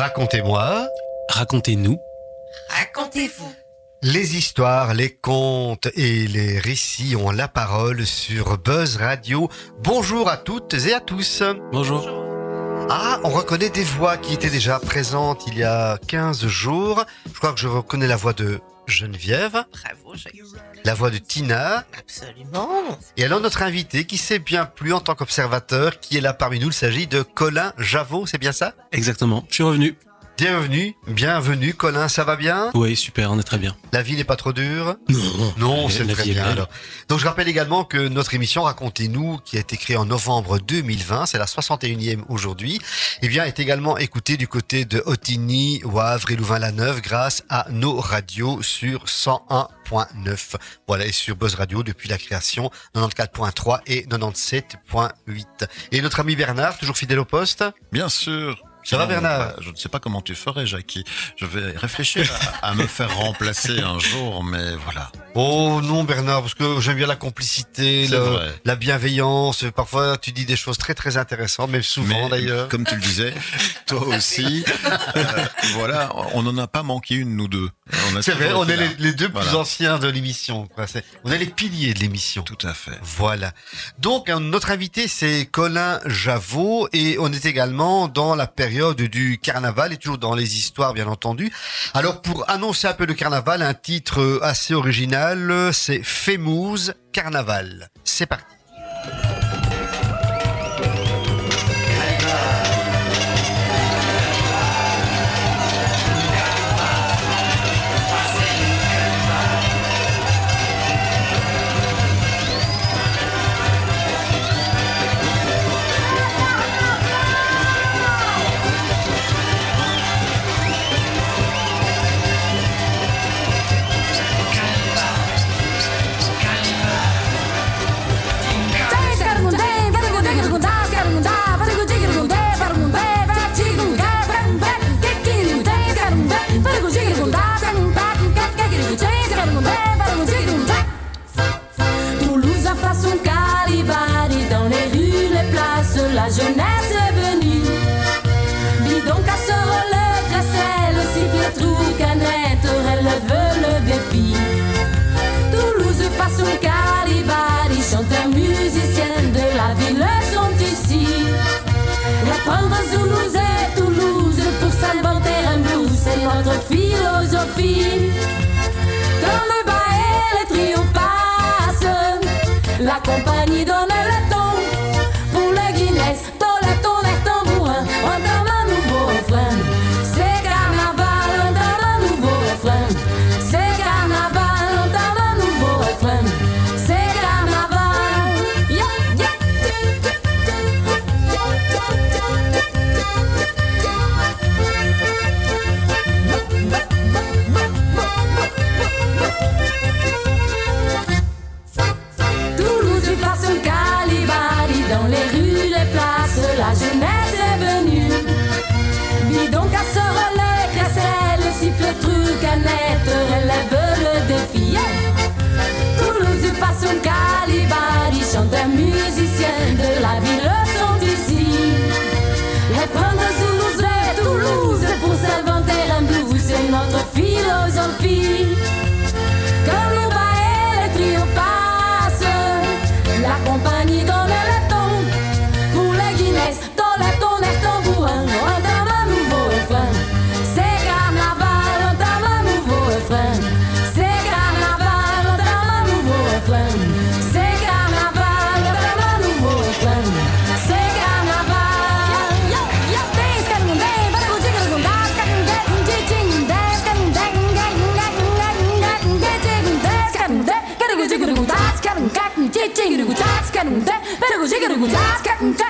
Racontez-moi. Racontez-nous. Racontez-vous. Les histoires, les contes et les récits ont la parole sur Buzz Radio. Bonjour à toutes et à tous. Bonjour. Ah, on reconnaît des voix qui étaient déjà présentes il y a 15 jours. Je crois que je reconnais la voix de Geneviève, Bravo, Jacques. la voix de Tina, Absolument. et alors notre invité qui s'est bien plu en tant qu'observateur, qui est là parmi nous, il s'agit de Colin Javot, c'est bien ça? Exactement. Je suis revenu. Bienvenue, bienvenue Colin, ça va bien? Oui, super, on est très bien. La vie n'est pas trop dure? Non. Non, c'est très bien alors. Donc je rappelle également que notre émission Racontez-nous, qui a été créée en novembre 2020, c'est la 61e aujourd'hui, eh bien est également écoutée du côté de Otigny, Wavre et Louvain-la-Neuve grâce à nos radios sur 101.9. Voilà, et sur Buzz Radio depuis la création 94.3 et 97.8. Et notre ami Bernard, toujours fidèle au poste? Bien sûr. Ça va, Bernard Je ne sais pas comment tu ferais, Jackie. Je vais réfléchir à, à me faire remplacer un jour, mais voilà. Oh non Bernard, parce que j'aime bien la complicité, le- la bienveillance. Parfois tu dis des choses très très intéressantes, même souvent Mais d'ailleurs. comme tu le disais, toi aussi, euh, voilà, on n'en a pas manqué une, nous deux. C'est vrai, on est les, les deux plus anciens de l'émission. On est les piliers de l'émission. Tout à fait. Voilà. Donc notre invité c'est Colin Javot et on est également dans la période du carnaval et toujours dans les histoires bien entendu. Alors pour annoncer un peu le carnaval, un titre euh, assez original, euh, c'est Fémouze Carnaval. C'est parti. La Just getting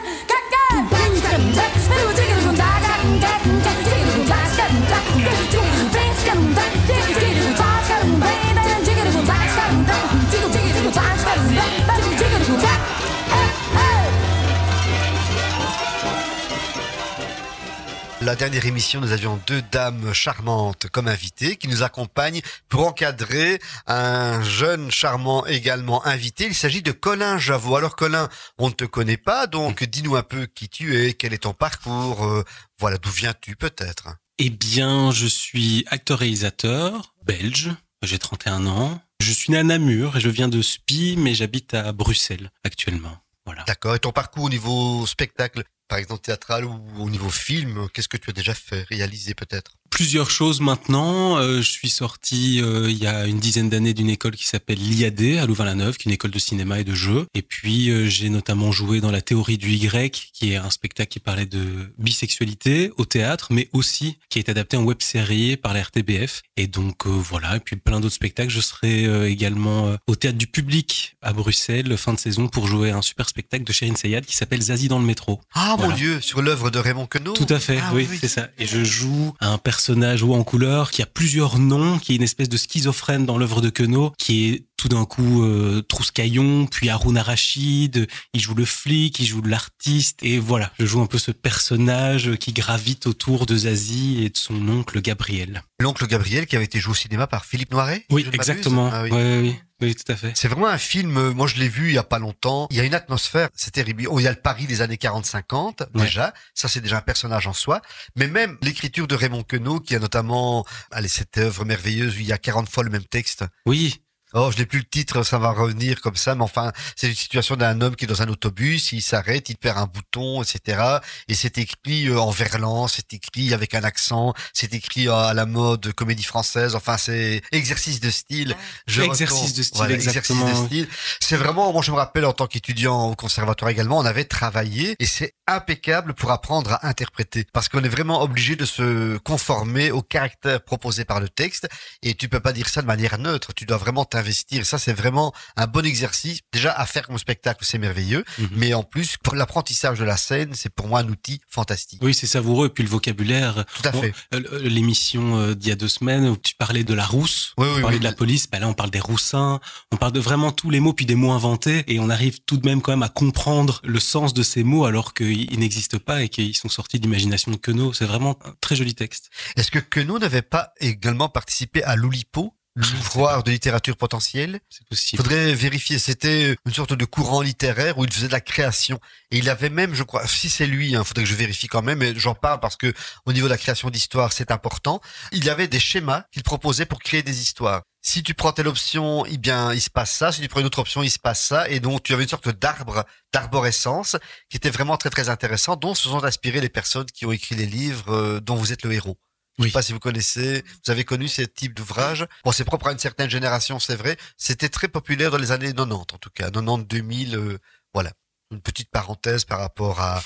La dernière émission, nous avions deux dames charmantes comme invitées qui nous accompagnent pour encadrer un jeune charmant également invité. Il s'agit de Colin Javot. Alors Colin, on ne te connaît pas, donc dis-nous un peu qui tu es, quel est ton parcours, euh, voilà, d'où viens-tu peut-être? Eh bien, je suis acteur-réalisateur belge. J'ai 31 ans. Je suis né à Namur et je viens de Spi, mais j'habite à Bruxelles actuellement. Voilà. D'accord. Et ton parcours au niveau spectacle, par exemple théâtral ou au niveau film, qu'est-ce que tu as déjà fait, réalisé peut-être? Plusieurs choses maintenant. Euh, je suis sorti euh, il y a une dizaine d'années d'une école qui s'appelle l'IAD à Louvain-la-Neuve, qui est une école de cinéma et de jeu. Et puis euh, j'ai notamment joué dans la théorie du Y, qui est un spectacle qui parlait de bisexualité au théâtre, mais aussi qui été adapté en web série par la RTBF. Et donc voilà. Et puis plein d'autres spectacles. Je serai également au théâtre du public à Bruxelles fin de saison pour jouer un super spectacle de Chérine Seyad qui s'appelle Zazie dans le métro. Ah Voilà. mon Dieu, sur l'œuvre de Raymond Queneau. Tout à fait, Ah oui, oui. c'est ça. Et je joue un personnage haut en couleur qui a plusieurs noms, qui est une espèce de schizophrène dans l'œuvre de Queneau, qui est tout d'un coup euh, Trouscaillon, puis Haroun Rachid, il joue le flic, il joue l'artiste, et voilà, je joue un peu ce personnage qui gravite autour de Zazie et de son oncle Gabriel. L'oncle Gabriel qui avait été joué au cinéma par Philippe Noiret. Oui, exactement. Ah oui. Ouais, ouais, oui, oui, tout à fait. C'est vraiment un film, euh, moi je l'ai vu il y a pas longtemps, il y a une atmosphère, c'est terrible. Oh, il y a le Paris des années 40-50 Ouais. déjà, ça c'est déjà un personnage en soi, mais même l'écriture de Raymond Queneau qui a notamment, allez cette œuvre merveilleuse où il y a 40 fois le même texte. Oui, Oh, je n'ai plus le titre, ça va revenir comme ça, mais enfin, c'est une situation d'un homme qui est dans un autobus, il s'arrête, il perd un bouton, etc. Et c'est écrit euh, en verlan, c'est écrit avec un accent, c'est écrit à la mode comédie française, enfin, c'est exercice de style. Je Exercice retourne- de style, voilà, exactement. Exercice de style. C'est vraiment, moi je me rappelle en tant qu'étudiant au conservatoire également, on avait travaillé et c'est impeccable pour apprendre à interpréter parce qu'on est vraiment obligé de se conformer au caractère proposé par le texte et tu peux pas dire ça de manière neutre, tu dois vraiment t'investir. Ça c'est vraiment un bon exercice déjà à faire comme spectacle, c'est merveilleux, Mhm. mais en plus pour l'apprentissage de la scène, c'est pour moi un outil fantastique. oui, c'est savoureux. Et puis le vocabulaire. Tout à Bon, fait. euh, L'émission euh, d'il y a deux semaines où tu parlais de la rousse, Oui, oui, on parlait oui. de la police, bah là on parle des roussins, on parle de vraiment tous les mots puis des mots inventés et on arrive tout de même quand même à comprendre le sens de ces mots alors qu'ils ils n'existent pas et qu'ils sont sortis de l'imagination de Queneau. C'est vraiment un très joli texte. Est-ce que Queneau n'avait pas également participé à l'Oulipo, l'ouvroir de littérature potentielle C'est Il possible. faudrait vérifier. C'était une sorte de courant littéraire où il faisait de la création. Et il avait même, je crois, si c'est lui, il faudrait que je vérifie quand même, mais j'en parle parce que au niveau de la création d'histoire, c'est important. Il avait des schémas qu'il proposait pour créer des histoires. Si tu prends telle option, eh bien, il se passe ça. Si tu prends une autre option, il se passe ça. Et donc, tu avais une sorte d'arbre, d'arborescence, qui était vraiment très, très intéressant, dont se sont inspirées les personnes qui ont écrit les livres euh, dont vous êtes le héros. Je Oui. sais pas si vous connaissez, vous avez connu ce type d'ouvrage. Bon, c'est propre à une certaine génération, c'est vrai. C'était très populaire dans les années 90, en tout cas. 90, 2000, euh, voilà. Une petite parenthèse par rapport à,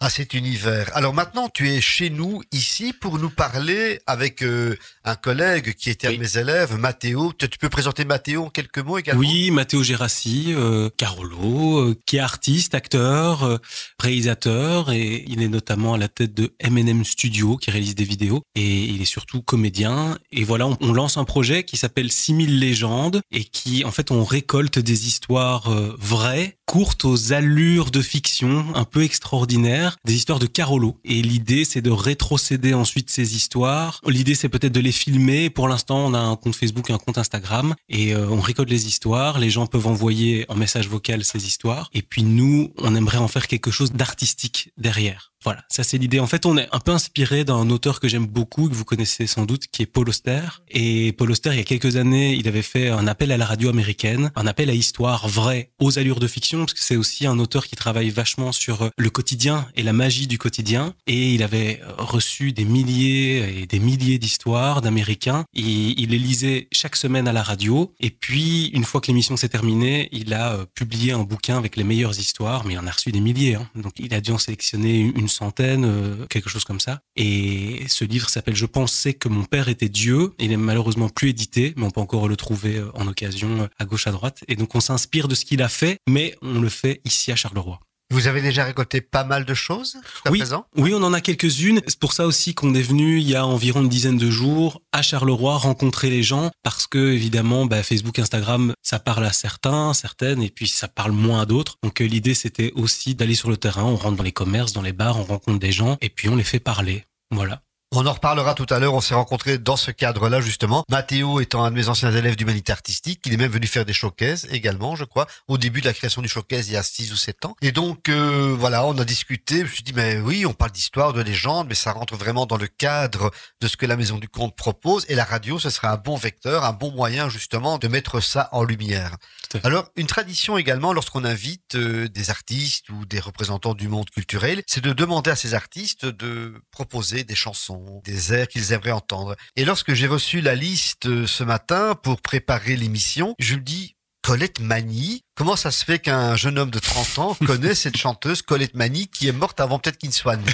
à cet univers. Alors maintenant, tu es chez nous, ici, pour nous parler avec euh, un collègue qui était un de mes élèves, Mathéo. Tu, tu peux présenter Mathéo en quelques mots également? Oui, Matteo Gerassi, euh, Carolo, euh, qui est artiste, acteur, réalisateur, et il est notamment à la tête de M&M Studio, qui réalise des vidéos, et il est surtout comédien. Et voilà, on, on lance un projet qui s'appelle 6000 légendes, et qui, en fait, on récolte des histoires vraies, courtes aux allures de fiction, un peu extraordinaires, des histoires de Carolo. Et l'idée, c'est de rétrocéder ensuite ces histoires. L'idée, c'est peut-être de les filmer. Pour l'instant, on a un compte Facebook un compte Instagram, et euh, on récolte les histoires. Les gens peuvent envoyer en message vocal ces histoires. Et puis nous, on aimerait en faire quelque chose d'artistique derrière. Voilà, ça c'est l'idée. En fait, on est un peu inspiré d'un auteur que j'aime beaucoup, que vous connaissez sans doute, qui est Paul Auster. Et Paul Auster, il y a quelques années, il avait fait un appel à la radio américaine, un appel à histoire vraie, aux allures de fiction, parce que c'est aussi un auteur qui travaille vachement sur euh, le quotidien et la magie du quotidien. Et il avait euh, reçu des milliers et des milliers d'histoires d'Américains. Il les lisait chaque semaine à la radio. Et puis, une fois que l'émission s'est terminée, il a euh, publié un bouquin avec les meilleures histoires, mais il en a reçu des milliers. hein. Donc, il a dû en sélectionner une centaine, euh, quelque chose comme ça. Et ce livre s'appelle Je pensais que mon père était Dieu. Il est malheureusement plus édité, mais on peut encore le trouver euh, en occasion euh, à gauche à droite. Et donc, on s'inspire de ce qu'il a fait, mais on le fait ici à Charleroi. Vous avez déjà récolté pas mal de choses jusqu'à Oui. présent? Oui, on en a quelques-unes. C'est pour ça aussi qu'on est venu il y a environ une dizaine de jours à Charleroi rencontrer les gens parce que évidemment, bah, Facebook, Instagram, ça parle à certains, certaines, et puis ça parle moins à d'autres. Donc euh, l'idée c'était aussi d'aller sur le terrain. On rentre dans les commerces, dans les bars, on rencontre des gens et puis on les fait parler. Voilà. On en reparlera tout à l'heure. On s'est rencontrés dans ce cadre-là, justement. Mathéo étant un de mes anciens élèves d'humanité artistique. Il est même venu faire des showcases également, je crois, au début de la création du showcase il y a 6 ou 7 ans. Et donc, euh, voilà, on a discuté. Je me suis dit, mais oui, on parle d'histoire, de légende, mais ça rentre vraiment dans le cadre de ce que la Maison du Conte propose. Et la radio, ce sera un bon vecteur, un bon moyen, justement, de mettre ça en lumière. Alors, une tradition également, lorsqu'on invite euh, des artistes ou des représentants du monde culturel, c'est de demander à ces artistes de proposer des chansons, des airs qu'ils aimeraient entendre. Et lorsque j'ai reçu la liste euh, ce matin pour préparer l'émission, je me dis, Colette Mani, comment ça se fait qu'un jeune homme de 30 ans connaît cette chanteuse Colette Mani qui est morte avant peut-être qu'il ne soit né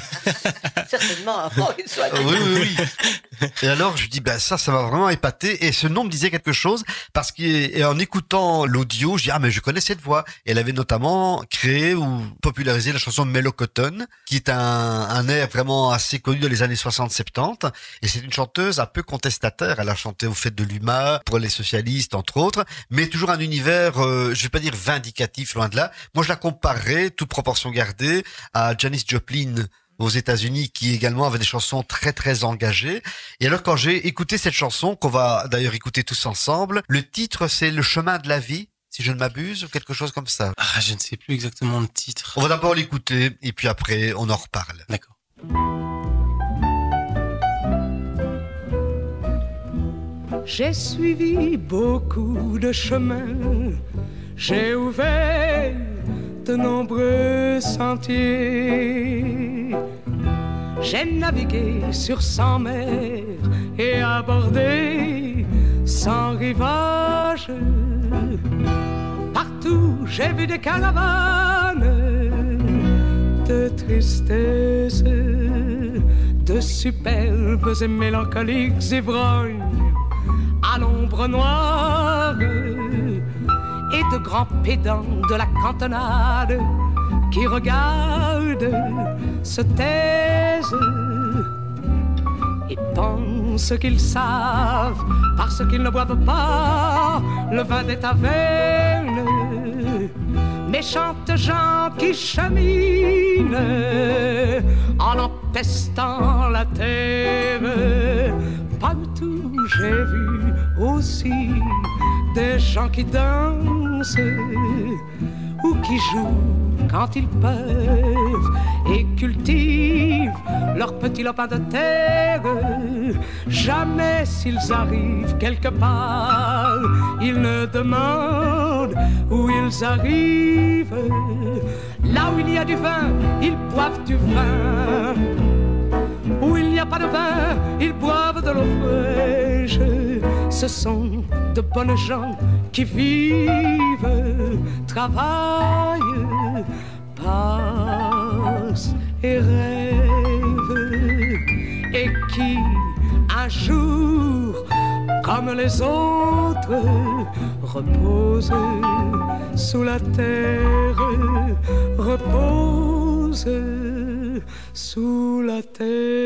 Certainement avant qu'il soit oui, oui, oui. Et alors, je dis, ben ça, ça m'a vraiment épaté. Et ce nom me disait quelque chose parce qu'en écoutant l'audio, je dis, ah, mais je connais cette voix. Et elle avait notamment créé ou popularisé la chanson Mellow Cotton, qui est un, un air vraiment assez connu dans les années 60-70. Et c'est une chanteuse un peu contestataire. Elle a chanté au fait de l'UMA, pour les socialistes, entre autres, mais toujours un univers, euh, je vais pas dire vindicatif, loin de là. Moi, je la comparerais, toute proportion gardée, à Janis Joplin aux États-Unis qui également avait des chansons très très engagées. Et alors quand j'ai écouté cette chanson qu'on va d'ailleurs écouter tous ensemble, le titre c'est Le chemin de la vie, si je ne m'abuse ou quelque chose comme ça. Ah, je ne sais plus exactement le titre. On va d'abord l'écouter et puis après on en reparle. D'accord. J'ai suivi beaucoup de chemins, j'ai ouvert de nombreux sentiers. J'ai navigué sur cent mers et abordé cent rivages. Partout j'ai vu des caravanes de tristesse, de superbes et mélancoliques ivrognes à l'ombre noire de grands pédants de la cantonade qui regardent, se taisent et pensent qu'ils savent parce qu'ils ne boivent pas le vin des tavernes. Méchantes gens qui cheminent en empestant la terre. Partout j'ai vu aussi des gens qui dansent ou qui jouent quand ils peuvent et cultivent leur petit lopin de terre. Jamais s'ils arrivent quelque part, ils ne demandent où ils arrivent. Là où il y a du vin, ils boivent du vin. Où il n'y a pas de vin, ils boivent de l'eau fraîche. Ce sont de bonnes gens qui vivent, travaillent, passent et rêvent. Et qui, un jour, comme les autres, reposent sous la terre, reposent sous la terre.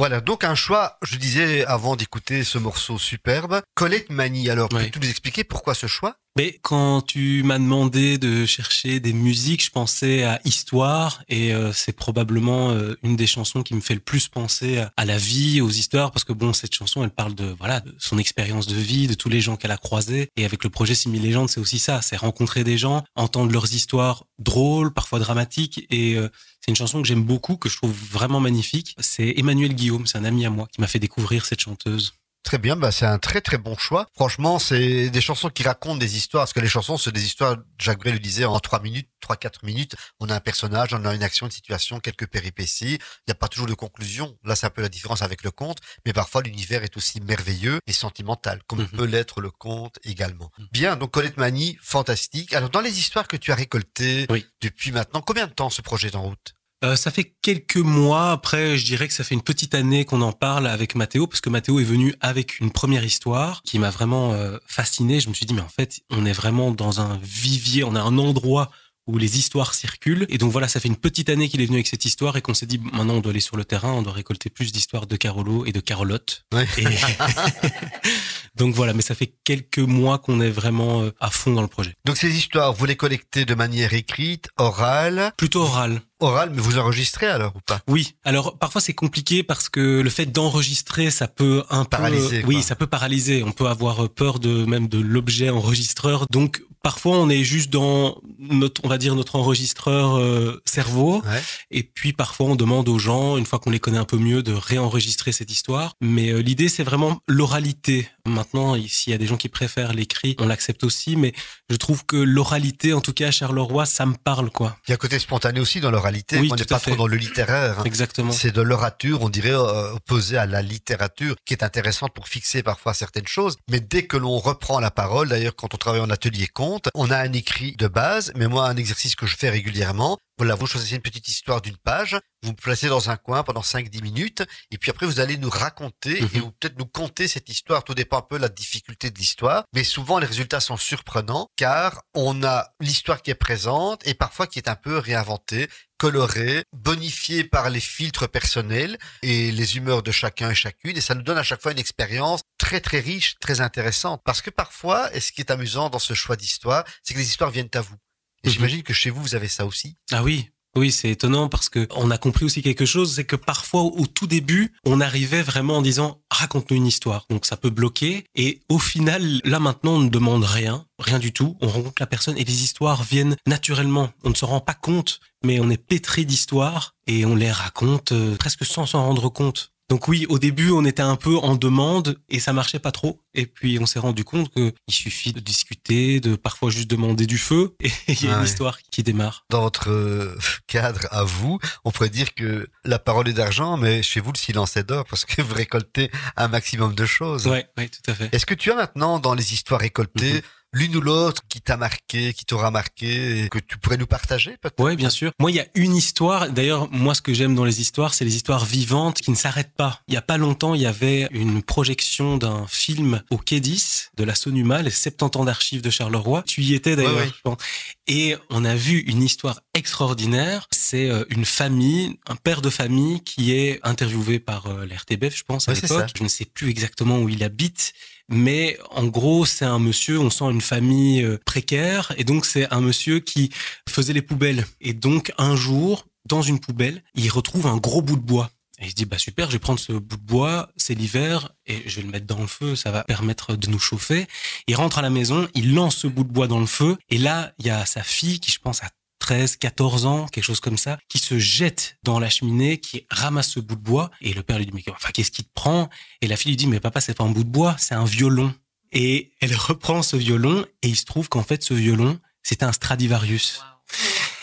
Voilà, donc un choix, je disais avant d'écouter ce morceau superbe, Colette Mani. Alors, Oui. peux-tu nous expliquer pourquoi ce choix? Quand tu m'as demandé de chercher des musiques, je pensais à Histoire et euh, c'est probablement euh, une des chansons qui me fait le plus penser à, à la vie, aux histoires, parce que bon, cette chanson, elle parle de voilà de son expérience de vie, de tous les gens qu'elle a croisés. Et avec le projet Simi Légende, c'est aussi ça, c'est rencontrer des gens, entendre leurs histoires drôles, parfois dramatiques. Et euh, c'est une chanson que j'aime beaucoup, que je trouve vraiment magnifique. C'est Emmanuel Guillaume, c'est un ami à moi qui m'a fait découvrir cette chanteuse. Très bien, bah c'est un très très bon choix. Franchement, c'est des chansons qui racontent des histoires, parce que les chansons, c'est des histoires, Jacques Brel le disait, en trois minutes, trois, quatre minutes, on a un personnage, on a une action, une situation, quelques péripéties. Il n'y a pas toujours de conclusion. Là, c'est un peu la différence avec le conte, mais parfois l'univers est aussi merveilleux et sentimental, comme Mhm. peut l'être le conte également. Mhm. Bien, donc Colette Mani, fantastique. Alors, dans les histoires que tu as récoltées Oui. depuis maintenant, combien de temps ce projet est en route? Euh, ça fait quelques mois. Après, je dirais que ça fait une petite année qu'on en parle avec Mathéo, parce que Mathéo est venu avec une première histoire qui m'a vraiment euh, fasciné. Je me suis dit, mais en fait, on est vraiment dans un vivier, on a un endroit où les histoires circulent. Et donc voilà, ça fait une petite année qu'il est venu avec cette histoire et qu'on s'est dit, maintenant on doit aller sur le terrain, on doit récolter plus d'histoires de Carolo et de Carolotte. Ouais. Et- donc voilà, mais ça fait quelques mois qu'on est vraiment euh, à fond dans le projet. Donc, ces histoires, vous les collectez de manière écrite, orale? Plutôt oral. oral, mais vous enregistrez alors ou pas? Oui. Alors parfois c'est compliqué parce que le fait d'enregistrer, ça peut un Paralyser, peu, oui, ça peut paralyser. On peut avoir peur de même de l'objet enregistreur. Donc parfois on est juste dans notre, on va dire notre enregistreur euh, cerveau. Ouais. Et puis parfois on demande aux gens, une fois qu'on les connaît un peu mieux, de réenregistrer cette histoire. Mais euh, l'idée c'est vraiment l'oralité. Maintenant, s'il y a des gens qui préfèrent l'écrit, on l'accepte aussi. Mais je trouve que l'oralité, en tout cas à Charleroi, ça me parle quoi. Il y a un côté spontané aussi dans l'oralité. Oui, on n'est pas fait. trop dans le littéraire. hein. Exactement. C'est de l'orature, on dirait, euh, opposé à la littérature, qui est intéressante pour fixer parfois certaines choses. Mais dès que l'on reprend la parole, d'ailleurs, quand on travaille en atelier on a un écrit de base, mais moi, un exercice que je fais régulièrement, voilà, vous choisissez une petite histoire d'une page, vous me placez dans un coin pendant 5-10 minutes, et puis après, vous allez nous raconter, Mhm. et peut-être nous conter cette histoire. Tout dépend un peu de la difficulté de l'histoire. Mais souvent, les résultats sont surprenants, car on a l'histoire qui est présente, et parfois qui est un peu réinventée, colorée, bonifiée par les filtres personnels et les humeurs de chacun et chacune. Et ça nous donne à chaque fois une expérience très très riche, très intéressante. Parce que parfois, et ce qui est amusant dans ce choix d'histoire, c'est que les histoires viennent à vous. Et Mhm. j'imagine que chez vous, vous avez ça aussi. Ah oui. Oui, c'est étonnant parce que on a compris aussi quelque chose, c'est que parfois au tout début, on arrivait vraiment en disant raconte-nous une histoire. Donc ça peut bloquer et au final, là maintenant, on ne demande rien, rien du tout. On rencontre la personne et les histoires viennent naturellement. On ne se rend pas compte, mais on est pétri d'histoires et on les raconte euh, presque sans s'en rendre compte. Donc oui, au début, on était un peu en demande et ça marchait pas trop. Et puis on s'est rendu compte que il suffit de discuter, de parfois juste demander du feu et il y a une histoire qui démarre. Dans votre euh, cadre à vous, on pourrait dire que la parole est d'argent, mais chez vous, le silence est d'or parce que vous récoltez un maximum de choses. Ouais, ouais, tout à fait. Est-ce que tu as maintenant dans les histoires récoltées Mhm. L'une ou l'autre qui t'a marqué, qui t'aura marqué, et que tu pourrais nous partager peut-être? Ouais, bien sûr. Moi, il y a une histoire. D'ailleurs, moi, ce que j'aime dans les histoires, c'est les histoires vivantes qui ne s'arrêtent pas. Il y a pas longtemps, il y avait une projection d'un film au Quai 10 de la Sonuma, les 70 ans d'archives de Charleroi. Tu y étais d'ailleurs, Ouais, ouais. je pense. Et on a vu une histoire extraordinaire. C'est euh, une famille, un père de famille qui est interviewé par euh, l'RTBF, je pense, à Ouais, l'époque. Je ne sais plus exactement où il habite. Mais en gros, c'est un monsieur, on sent une famille euh, précaire, et donc c'est un monsieur qui faisait les poubelles. Et donc un jour, dans une poubelle, il retrouve un gros bout de bois. Et il se dit, bah super, je vais prendre ce bout de bois, c'est l'hiver, et je vais le mettre dans le feu, ça va permettre de nous chauffer. Il rentre à la maison, il lance ce bout de bois dans le feu, et là, il y a sa fille qui, je pense, a 13, 14 ans, quelque chose comme ça, qui se jette dans la cheminée, qui ramasse ce bout de bois, et le père lui dit, mais enfin, qu'est-ce qui te prend? Et la fille lui dit, mais papa, c'est pas un bout de bois, c'est un violon. Et elle reprend ce violon, et il se trouve qu'en fait, ce violon, c'était un Stradivarius.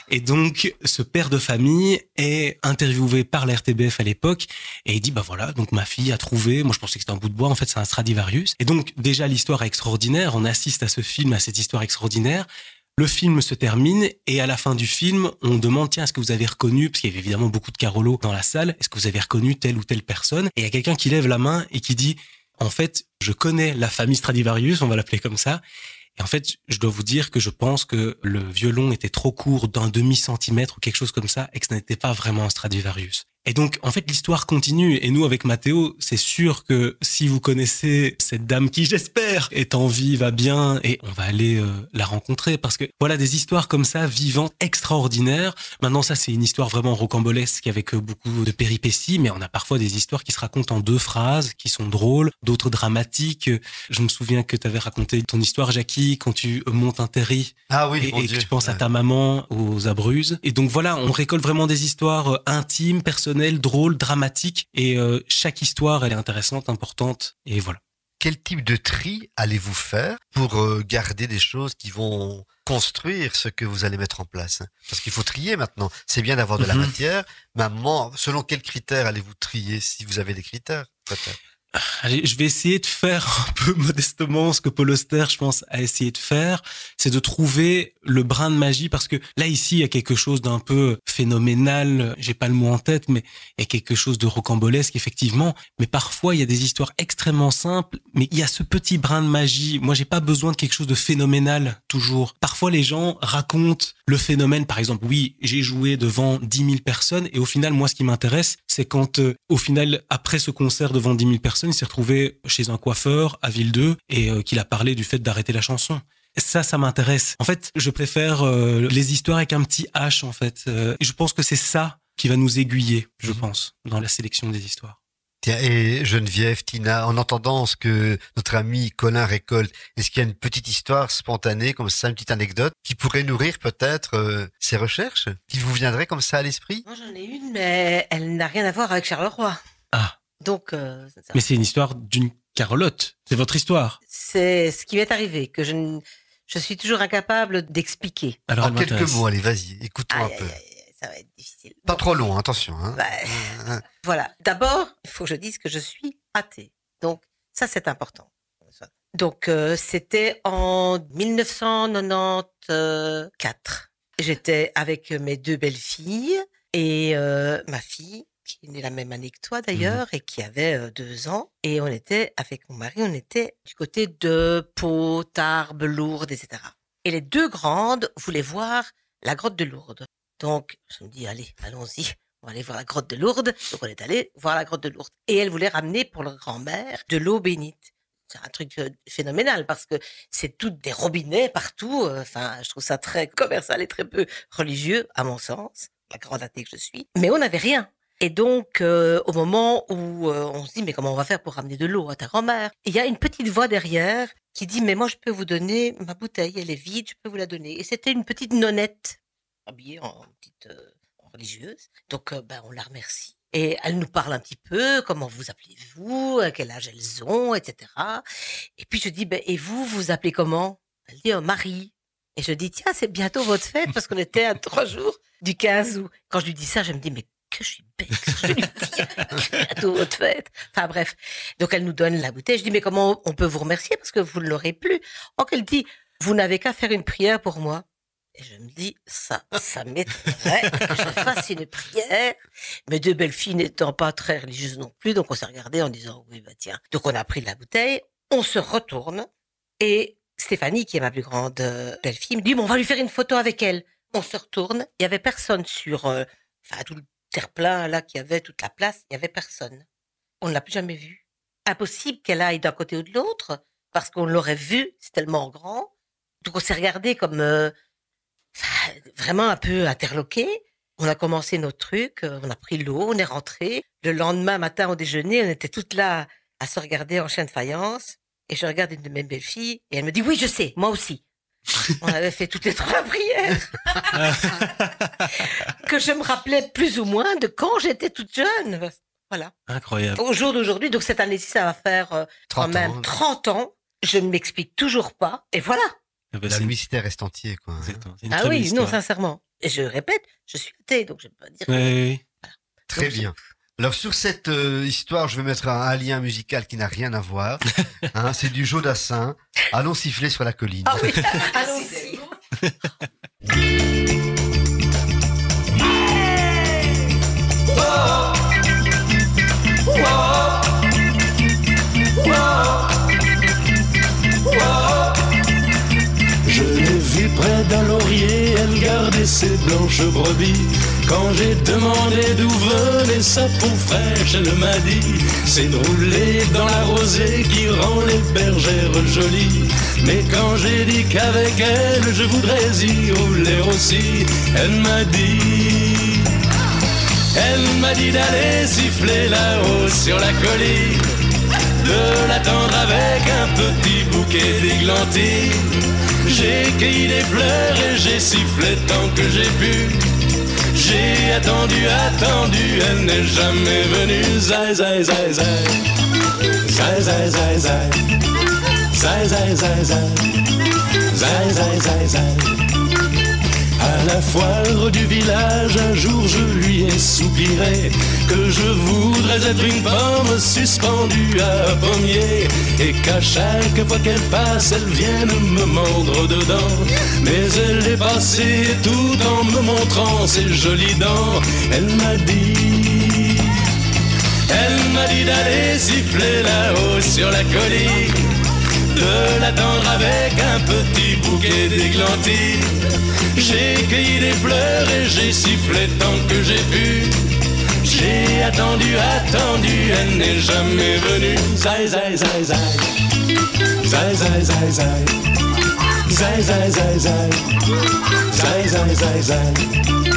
Et donc, ce père de famille est interviewé par la RTBF à l'époque et il dit, bah voilà, donc ma fille a trouvé, moi je pensais que c'était un bout de bois, en fait c'est un Stradivarius. Et donc, déjà, l'histoire est extraordinaire, on assiste à ce film, à cette histoire extraordinaire. Le film se termine et à la fin du film, on demande, tiens, est-ce que vous avez reconnu, parce qu'il y avait évidemment beaucoup de Carolo dans la salle, est-ce que vous avez reconnu telle ou telle personne? Et il y a quelqu'un qui lève la main et qui dit, en fait, je connais la famille Stradivarius, on va l'appeler comme ça, et en fait, je dois vous dire que je pense que le violon était trop court d'un demi-centimètre ou quelque chose comme ça et que ce n'était pas vraiment un Stradivarius. Et donc, en fait, l'histoire continue. Et nous, avec Mathéo, c'est sûr que si vous connaissez cette dame qui, j'espère, est en vie, va bien, et on va aller euh, la rencontrer. Parce que voilà, des histoires comme ça, vivantes, extraordinaires. Maintenant, ça, c'est une histoire vraiment rocambolesque avec euh, beaucoup de péripéties, mais on a parfois des histoires qui se racontent en deux phrases, qui sont drôles, d'autres dramatiques. Je me souviens que tu avais raconté ton histoire, Jackie, quand tu montes un terri Ah oui, et, et Dieu. que tu penses à ta maman, aux abruzes. Et donc voilà, on récolte vraiment des histoires euh, intimes, personnelles, drôles, dramatiques. Et euh, chaque histoire, elle est intéressante, importante. Et voilà. Quel type de tri allez-vous faire pour euh, garder des choses qui vont construire ce que vous allez mettre en place? Parce qu'il faut trier maintenant. C'est bien d'avoir de la Mhm. matière, moment, selon quels critères allez-vous trier si vous avez des critères Je vais essayer de faire un peu modestement ce que Paul Auster, je pense, a essayé de faire, c'est de trouver le brin de magie parce que là ici il y a quelque chose d'un peu phénoménal, j'ai pas le mot en tête, mais il y a quelque chose de rocambolesque effectivement. Mais parfois il y a des histoires extrêmement simples, mais il y a ce petit brin de magie. Moi j'ai pas besoin de quelque chose de phénoménal toujours. Parfois les gens racontent le phénomène, par exemple, oui j'ai joué devant 10 000 personnes et au final moi ce qui m'intéresse c'est quand euh, au final après ce concert devant 10 000 personnes il s'est retrouvé chez un coiffeur à Ville 2 et euh, qu'il a parlé du fait d'arrêter la chanson. Ça, ça m'intéresse. En fait, je préfère euh, les histoires avec un petit H, en fait. Euh, je pense que c'est ça qui va nous aiguiller, je Mhm. pense, dans la sélection des histoires. Tiens, et Geneviève, Tina, en entendant ce que notre ami Colin récolte, est-ce qu'il y a une petite histoire spontanée, comme ça, une petite anecdote, qui pourrait nourrir peut-être euh, ces recherches Qui vous viendrait comme ça à l'esprit? Moi, j'en ai une, mais elle n'a rien à voir avec Charleroi. Ah. Donc, euh. Mais c'est une histoire d'une Carolotte. C'est votre histoire. c'est ce qui m'est arrivé, que je, ne- je suis toujours incapable d'expliquer. Alors, En quelques mots, allez, vas-y, écoute-moi Aïe, un peu. aïe, aïe, ça va être difficile. Pas Bon, trop long, attention. Hein. bah, Voilà. D'abord, il faut que je dise que je suis athée. Donc, ça, c'est important. Donc, euh, c'était en 1994. J'étais avec mes deux belles-filles et euh, ma fille, qui est née la même année que toi d'ailleurs, et qui avait deux ans. Et on était, avec mon mari, on était du côté de Pau, Tarbes, Lourdes, etc. Et les deux grandes voulaient voir la grotte de Lourdes. Donc, je me dis, allez, allons-y. On va aller voir la grotte de Lourdes. Donc, on est allé voir la grotte de Lourdes. Et elle voulait ramener pour leur grand-mère de l'eau bénite. C'est un truc phénoménal parce que c'est toutes des robinets partout. Enfin, je trouve ça très commercial et très peu religieux, à mon sens, la grande athée que je suis. Mais on n'avait rien. Et donc, euh, au moment où euh, on se dit, mais comment on va faire pour ramener de l'eau à ta grand-mère? Il y a une petite voix derrière qui dit, mais moi, je peux vous donner ma bouteille, elle est vide, je peux vous la donner. Et c'était une petite nonnette, habillée en petite euh, religieuse. Donc, ben, on la remercie. Et elle nous parle un petit peu, comment vous appelez-vous, à quel âge elles ont, etc. Et puis je dis, ben, et vous, vous appelez comment? Elle dit, Marie. Et je dis, tiens, c'est bientôt votre fête, parce qu'on était à trois jours du 15 août. Quand je lui dis ça, je me dis, mais que je suis bête, je lui dis fête. Enfin bref. Donc elle nous donne la bouteille. Je dis, mais comment on peut vous remercier, parce que vous ne l'aurez plus? Donc elle dit, vous n'avez qu'à faire une prière pour moi. Et je me dis, ça, ça m'étonnerait que je fasse une prière. Mes deux belles filles n'étant pas très religieuses non plus, donc on s'est regardé en disant, oui, bah tiens. Donc on a pris la bouteille, on se retourne, et Stéphanie, qui est ma plus grande euh, belle-fille, me dit, bon, on va lui faire une photo avec elle. On se retourne, il y avait personne sur, euh, enfin, tout le terre-plein, là, qui avait toute la place, il y avait personne. On ne l'a plus jamais vue. Impossible qu'elle aille d'un côté ou de l'autre, parce qu'on l'aurait vue, c'est tellement grand. Donc on s'est regardé comme, euh, vraiment un peu interloqué. On a commencé notre truc, euh, on a pris l'eau, on est rentré. Le lendemain matin au déjeuner, on était toutes là à se regarder en chien de faïence. Et je regarde une de mes belles filles et elle me dit oui, je sais, moi aussi. On avait fait toutes les trois prières que je me rappelais plus ou moins de quand j'étais toute jeune. Voilà. Incroyable. Au jour d'aujourd'hui, donc cette année-ci, ça va faire euh, quand 30 même ans. 30 ans. Je ne m'explique toujours pas. Et voilà. Ah bah, La mystère reste entier, quoi. hein. exactement. C'est une Ah oui, non, sincèrement. Et je répète, je suis athée, donc je peux pas dire. que- ouais, ouais. Très Donc, bien. Alors sur cette euh, histoire, je vais mettre un, un lien musical qui n'a rien à voir. Hein, c'est du Jodassin. Allons siffler sur la colline. Ah oui, allons-y. Je l'ai vue près d'un laurier, elle gardait ses blanches brebis. Quand j'ai demandé d'où venait sa peau fraîche, elle m'a dit C'est de rouler dans la rosée qui rend les bergères jolies. Mais quand j'ai dit qu'avec elle je voudrais y rouler aussi, elle m'a dit Elle m'a dit d'aller siffler là-haut sur la colline de l'attendre avec un petit bouquet d'églantines. J'ai cueilli des fleurs et j'ai sifflé tant que j'ai pu. J'ai attendu, attendu, elle n'est jamais venue. Zai, zai, zai, zai. Zai, zai, zai, zai. Zai, zai, zai, zai. Zai, zai, zai, zai. À la foire du village, un jour je lui ai soupiré que je voudrais être une pomme suspendue à un pommier et qu'à chaque fois qu'elle passe, elle vienne me mordre dedans. Mais elle est passée tout en me montrant ses jolies dents. Elle m'a dit, elle m'a dit d'aller siffler là-haut sur la colline de l'attendre avec un petit bouquet d'églantines. J'ai cueilli des fleurs et j'ai sifflé tant que j'ai pu. J'ai attendu, attendu, elle n'est jamais venue. Zai, zai, zai, zai. Zai, zai, zai, zai. Zai, zai, zai, zai. Zai, zai, zai, zai.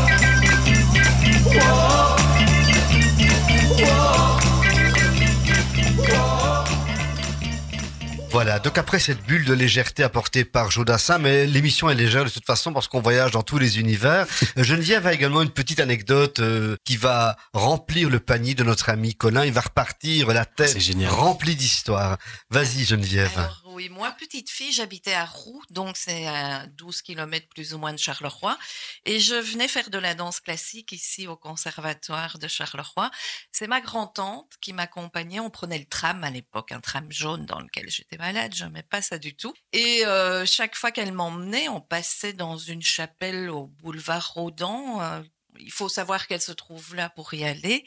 Voilà, donc après cette bulle de légèreté apportée par Jodassin, mais l'émission est légère de toute façon parce qu'on voyage dans tous les univers. Euh, Geneviève a également une petite anecdote euh, qui va remplir le panier de notre ami Colin. Il va repartir la tête remplie d'histoires. Vas-y Geneviève. Alors, moi, petite fille, j'habitais à Roux, donc c'est à 12 km plus ou moins de Charleroi. Et je venais faire de la danse classique ici au conservatoire de Charleroi. C'est ma grand-tante qui m'accompagnait. On prenait le tram à l'époque, un tram jaune dans lequel j'étais malade. Je n'aimais pas ça du tout. Et euh, chaque fois qu'elle m'emmenait, on passait dans une chapelle au boulevard Rodan. euh, il faut savoir qu'elle se trouve là pour y aller.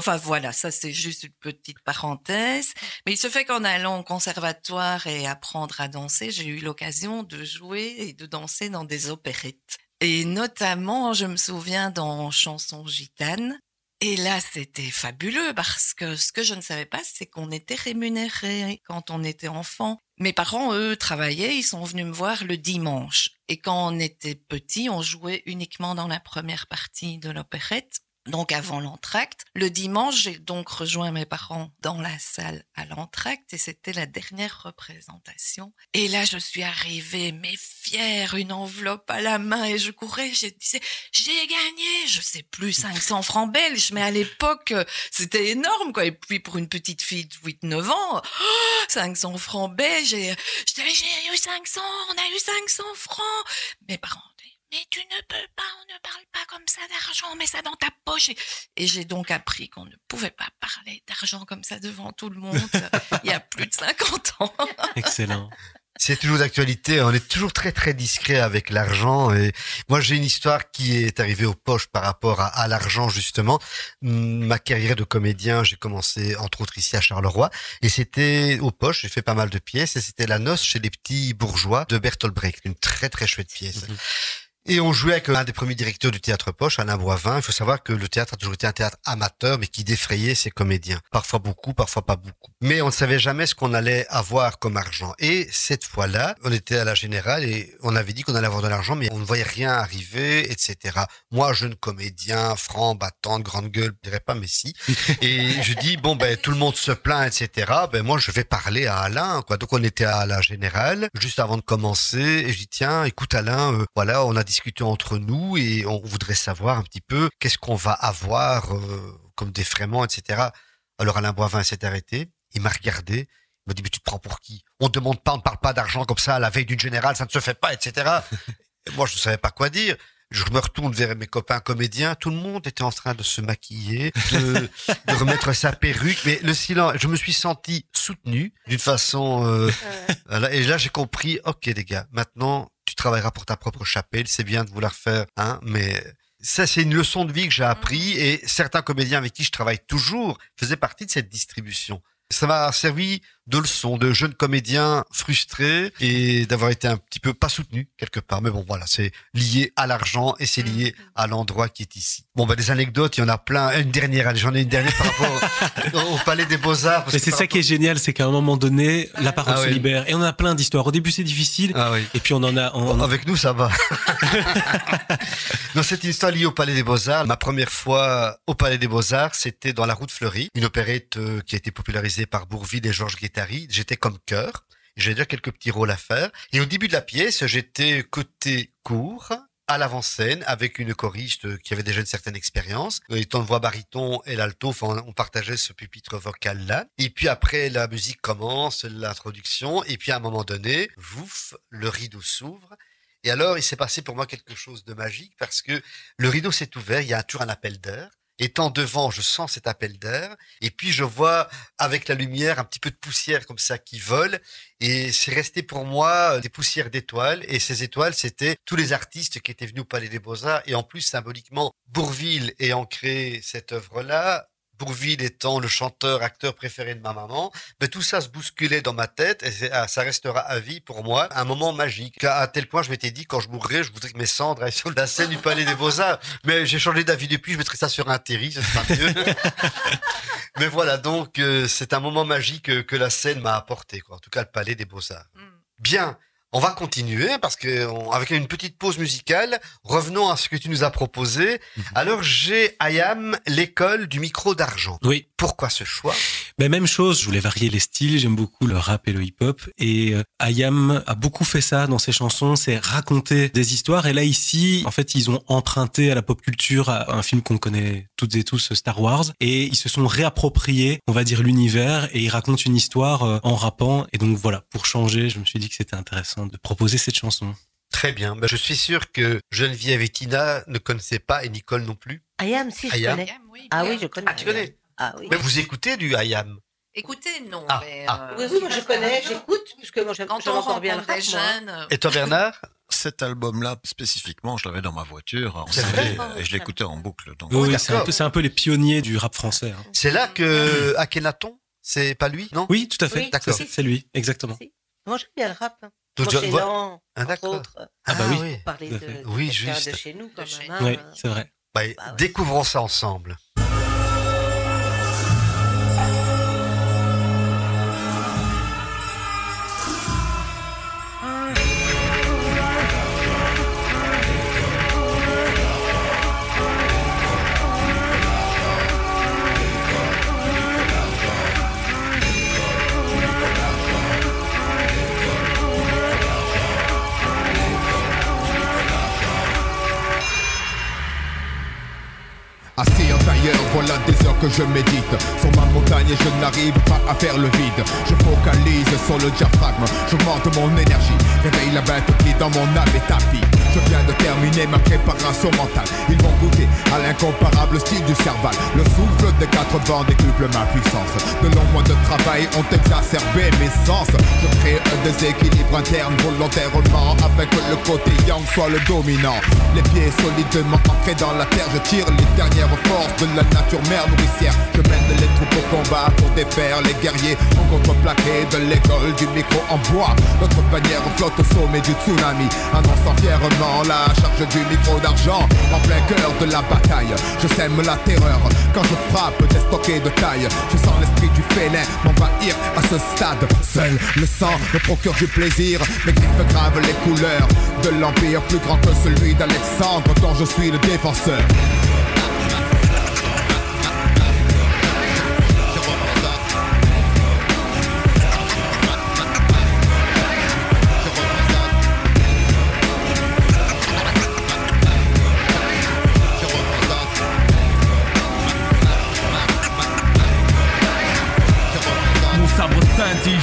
Enfin voilà, ça c'est juste une petite parenthèse. Mais il se fait qu'en allant au conservatoire et apprendre à danser, j'ai eu l'occasion de jouer et de danser dans des opérettes. Et notamment, je me souviens dans Chansons gitanes. Et là, c'était fabuleux parce que ce que je ne savais pas, c'est qu'on était rémunéré quand on était enfant. Mes parents, eux, travaillaient, ils sont venus me voir le dimanche. Et quand on était petit, on jouait uniquement dans la première partie de l'opérette. Donc avant l'entracte. Le dimanche, j'ai donc rejoint mes parents dans la salle à l'entracte et c'était la dernière représentation. Et là, je suis arrivée, mais fière, une enveloppe à la main et je courais, je disais, j'ai gagné, je sais plus, 500 francs belges, mais à l'époque, euh, c'était énorme, quoi. Et puis pour une petite fille de 8-9 ans, oh, 500 francs belges et euh, je disais, j'ai eu 500, on a eu 500 francs. Mes parents mais tu ne peux pas, on ne parle pas comme ça d'argent, mets ça dans ta poche. Et, j'ai donc appris qu'on ne pouvait pas parler d'argent comme ça devant tout le monde il y a plus de 50 ans. Excellent. C'est toujours d'actualité. On est toujours très très discret avec l'argent. Et moi, j'ai une histoire qui est arrivée aux poches par rapport à, à l'argent justement. Hum, Ma carrière de comédien, j'ai commencé entre autres ici à Charleroi, et c'était aux poches. J'ai fait pas mal de pièces, et c'était La Noce chez les petits bourgeois de Bertolt Brecht, une très très chouette pièce. Mhm. Et on jouait avec un des premiers directeurs du théâtre Poche, Alain Boivin. Il faut savoir que le théâtre a toujours été un théâtre amateur, mais qui défrayait ses comédiens. Parfois beaucoup, parfois pas beaucoup. Mais on ne savait jamais ce qu'on allait avoir comme argent. Et cette fois-là, on était à la Générale et on avait dit qu'on allait avoir de l'argent, mais on ne voyait rien arriver, etc. Moi, jeune comédien, franc, battant, grande gueule, je dirais pas, mais si. Et je dis, bon, ben, tout le monde se plaint, etc. Ben, moi, je vais parler à Alain, quoi. Donc, on était à la Générale, juste avant de commencer, et je dis, tiens, écoute, Alain, euh, voilà, on a discuté entre nous et on voudrait savoir un petit peu qu'est-ce qu'on va avoir euh, comme défraiement, etc. Alors, Alain Boivin s'est arrêté, il m'a regardé, il m'a dit, mais tu te prends pour qui? On ne demande pas, on ne parle pas d'argent comme ça à la veille d'une générale, ça ne se fait pas, etc. Et moi, je ne savais pas quoi dire. Je me retourne vers mes copains comédiens. Tout le monde était en train de se maquiller, de, de remettre sa perruque. Mais le silence, je me suis senti soutenu d'une façon. euh, voilà. Et là, j'ai compris. Ok, les gars, maintenant, travailleras pour ta propre chapelle. C'est bien de vouloir faire, hein, mais ça, c'est une leçon de vie que j'ai appris. Et certains comédiens avec qui je travaille toujours faisaient partie de cette distribution. Ça m'a servi de leçon de jeune comédien frustré et d'avoir été un petit peu pas soutenu quelque part. Mais bon, voilà, c'est lié à l'argent et c'est lié à l'endroit qui est ici. Bon, bah, des anecdotes, il y en a plein. Une dernière, j'en ai une dernière par rapport au, Palais des Beaux-Arts. Mais c'est ça qui est génial, c'est qu'à un moment donné, la parole Ah se oui. libère. Et on a plein d'histoires. Au début, c'est difficile. Ah oui. Et puis on en a. on- Bon, avec nous, ça va. c'est une histoire liée au Palais des Beaux-Arts. Ma première fois au Palais des Beaux-Arts, c'était dans La Route Fleurie, une opérette euh, qui a été popularisée par Bourville et Georges J'étais comme chœur. J'avais déjà quelques petits rôles à faire. Et au début de la pièce, j'étais côté court, à l'avant-scène, avec une choriste qui avait déjà une certaine expérience. Euh, Étant de voix baryton et l'alto, on partageait ce pupitre vocal-là. Et puis après, la musique commence, l'introduction. Et puis à un moment donné, vouf, le rideau s'ouvre. Et alors, il s'est passé pour moi quelque chose de magique parce que le rideau s'est ouvert, il y a toujours un appel d'air. Étant devant, je sens cet appel d'air. Et puis, je vois avec la lumière un petit peu de poussière comme ça qui vole. Et c'est resté pour moi euh, des poussières d'étoiles. Et ces étoiles, c'était tous les artistes qui étaient venus au Palais des Beaux-Arts. Et en plus, symboliquement, Bourville ayant créé cette œuvre-là, Bourville étant le chanteur, acteur préféré de ma maman, mais tout ça se bousculait dans ma tête et ah, ça restera à vie pour moi un moment magique. À à tel point, je m'étais dit, quand je mourrai, je voudrais que mes cendres aillent sur la scène du Palais des Beaux-Arts. Mais j'ai changé d'avis depuis, je mettrai ça sur un terri, ce sera mieux. mais voilà, donc euh, c'est un moment magique que la scène m'a apporté, quoi. En tout cas, le Palais des Beaux-Arts. Mm. Bien. On va continuer parce que on- avec une petite pause musicale, revenons à ce que tu nous as proposé. Alors j'ai Ayam, l'école du micro d'argent. Oui. Pourquoi ce choix? Ben, même chose, je voulais varier les styles, j'aime beaucoup le rap et le hip-hop. Et euh, Ayam a beaucoup fait ça dans ses chansons, c'est raconter des histoires. Et là, ici, en fait, ils ont emprunté à la pop culture, à un film qu'on connaît toutes et tous, Star Wars. Et ils se sont réappropriés, on va dire, l'univers. Et ils racontent une histoire euh, en rappant. Et donc voilà, pour changer, je me suis dit que c'était intéressant de proposer cette chanson. Très bien. Ben, je suis sûr que Geneviève et Tina ne connaissaient pas et Nicole non plus. Ayam, si, je Ayam. connais. Ayam, oui, Ah oui, je connais. Ah, tu connais? Ah oui. Mais vous écoutez du Ayam Écoutez, non. Ah, mais, ah. euh, Oui, oui, moi je connais, j'écoute, puisque moi j'aime Quand j'aime on encore bien le jeunes, euh, Et toi Bernard Cet album-là, spécifiquement, je l'avais dans ma voiture en CD, et je l'écoutais en boucle. Donc, Oui, c'est un, peu- c'est un peu les pionniers du rap français. hein. C'est là que Akhenaton, c'est pas lui, non? Oui, tout à fait. Oui, d'accord. C'est- lui, exactement. Si. Moi j'aime bien le rap. hein. Ah, entre autres, Ah bah oui. parler de, Oui, juste. de chez nous quand même. hein. Oui, c'est vrai. Bah, ouais. Découvrons ça ensemble. Que je médite. Sur ma montagne et je n'arrive pas à faire le vide. Je focalise sur le diaphragme, j'augmente mon énergie. Réveille la bête qui dans mon âme est tapis Je viens de terminer ma préparation mentale. Ils vont goûter à l'incomparable style du cerval. Le souffle des quatre vents décuple ma puissance. De longs mois de travail ont exacerbé mes sens. Je crée déséquilibre interne volontairement que le côté yang soit le dominant. Les pieds solidement ancrés dans la terre Je tire les dernières forces de la nature mère nourricière. Je mène les troupes au combat pour défaire les guerriers. En contreplaqué de l'école du micro en bois. Notre bannière flotte au sommet du tsunami. Annonçant fièrement la charge du micro d'argent. En plein cœur de la bataille Je sème la terreur. Quand je frappe des stockés de taille Je sens l'esprit du félin m'envahir à ce stade. Seul le sang procure du plaisir Mes griffes gravent les couleurs de l'empire plus grand que celui d'Alexandre dont je suis le défenseur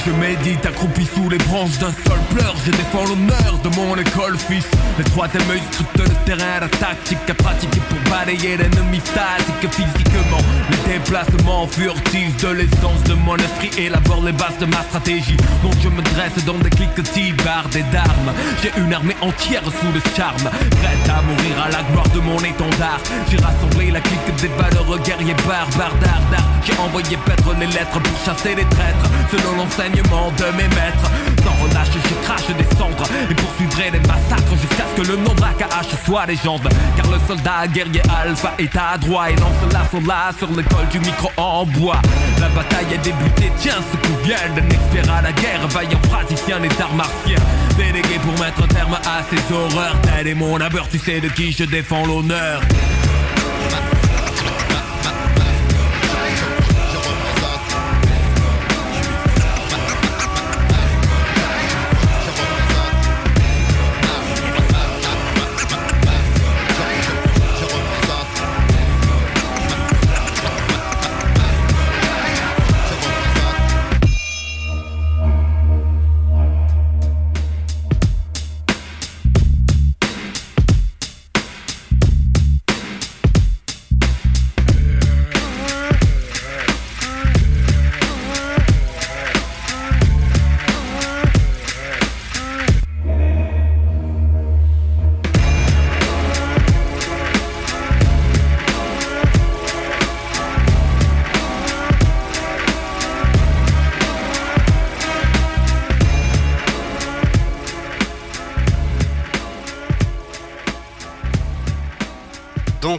je médite accroupi sous les branches d'un seul pleur. Je défends l'honneur de mon école fils Le troisième œil scrute le terrain, la tactique à pratiquer pour balayer l'ennemi statique physiquement. Le déplacement furtif de l'essence de mon esprit élabore les bases de ma stratégie. Donc je me dresse dans des cliquetis bardés d'armes. J'ai une armée entière sous le charme. Prête à mourir à la gloire de mon étendard. J'ai rassemblé la clique des valeureux guerriers barbares d'art J'ai envoyé paître les lettres pour chasser les traîtres Selon l'enseignement de mes maîtres. Sans relâche je crache des cendres Et poursuivrai les massacres jusqu'à que le nom d'AKH soit légende. Car le soldat guerrier alpha est à droit Et lance l'assaut là sur l'école du micro en bois. La bataille a débuté, tiens ce coup vient d'un expert à la guerre. Vaillant praticien des arts martiens. Délégué pour mettre un terme à ces horreurs. Tel est mon abeur, tu sais de qui je défends l'honneur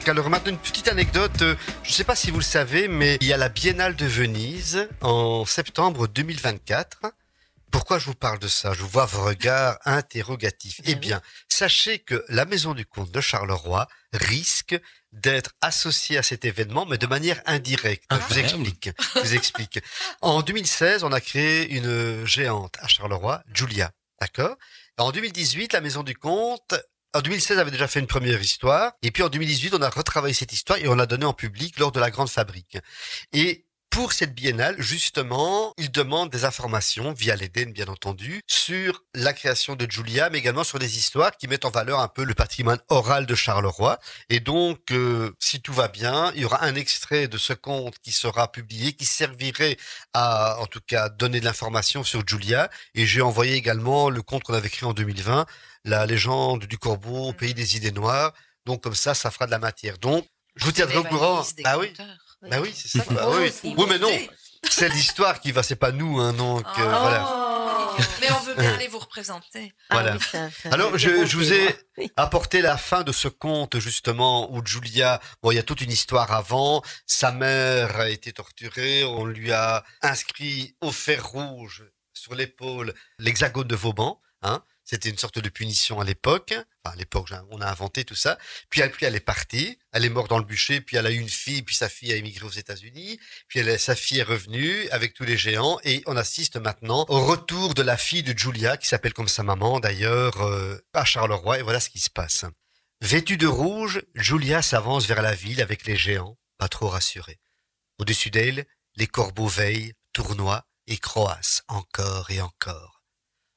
alors maintenant, une petite anecdote. euh, Je ne sais pas si vous le savez, mais il y a la Biennale de Venise en septembre 2024. Pourquoi je vous parle de ça? Je vous vois vos regards interrogatifs. Eh bien, sachez que la Maison du Comte de Charleroi risque d'être associée à cet événement, mais de manière indirecte. je vous explique. Je vous explique. En 2016, on a créé une géante à Charleroi, Julia. D'accord? En 2018, la Maison du Comte en 2016, avait déjà fait une première histoire. Et puis en 2018, on a retravaillé cette histoire et on l'a donnée en public lors de la Grande Fabrique. Et pour cette biennale, justement, il demande des informations, via l'Eden bien entendu, sur la création de Julia, mais également sur des histoires qui mettent en valeur un peu le patrimoine oral de Charleroi. Et donc, euh, si tout va bien, il y aura un extrait de ce conte qui sera publié, qui servirait à, en tout cas, donner de l'information sur Julia. Et j'ai envoyé également le conte qu'on avait écrit en 2020, La légende du corbeau au pays des idées noires. Donc, comme ça, ça fera de la matière. Donc, je vous tiendrai au courant. Bah oui. Bah oui, c'est ça. Bah Oh, oui. mais non. C'est l'histoire qui va, c'est pas nous, hein, donc euh, Oh. voilà. Mais on veut bien aller vous représenter. Voilà. Ah Alors, je, je vous ai apporté la fin de ce conte, justement, où Julia, bon, il y a toute une histoire avant. Sa mère a été torturée, on lui a inscrit au fer rouge sur l'épaule l'hexagone de Vauban, hein. C'était une sorte de punition à l'époque. Enfin, à l'époque, on a inventé tout ça. Puis elle, elle est partie. Elle est morte dans le bûcher. Puis elle a eu une fille. Puis sa fille a émigré aux États-Unis. Puis elle, sa fille est revenue avec tous les géants. Et on assiste maintenant au retour de la fille de Julia, qui s'appelle comme sa maman d'ailleurs, euh, à Charleroi. Et voilà ce qui se passe. Vêtue de rouge, Julia s'avance vers la ville avec les géants, pas trop rassurés. Au-dessus d'elle, les corbeaux veillent, tournoient et croassent encore et encore.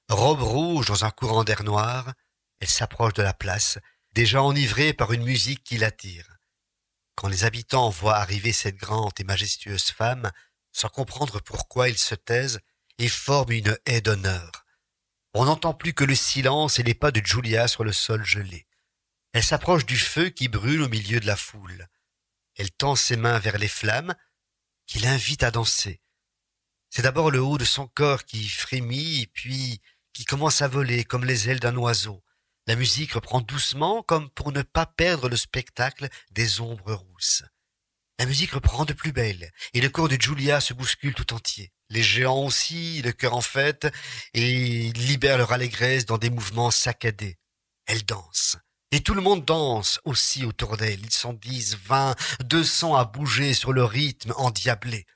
Robe rouge dans un courant d'air noir, elle s'approche de la place, déjà enivrée par une musique qui l'attire. Quand les habitants voient arriver cette grande et majestueuse femme, sans comprendre pourquoi ils se taisent et forment une haie d'honneur. On n'entend plus que le silence et les pas de Julia sur le sol gelé. Elle s'approche du feu qui brûle au milieu de la foule. Elle tend ses mains vers les flammes qui l'invitent à danser. C'est d'abord le haut de son corps qui frémit, puis qui commence à voler comme les ailes d'un oiseau. La musique reprend doucement comme pour ne pas perdre le spectacle des ombres rousses. La musique reprend de plus belle, et le corps de Julia se bouscule tout entier. Les géants aussi, le cœur en fête, et libèrent leur allégresse dans des mouvements saccadés. Elle danse. Et tout le monde danse aussi autour d'elle. Ils sont dix, vingt, deux cents à bouger sur le rythme endiablé.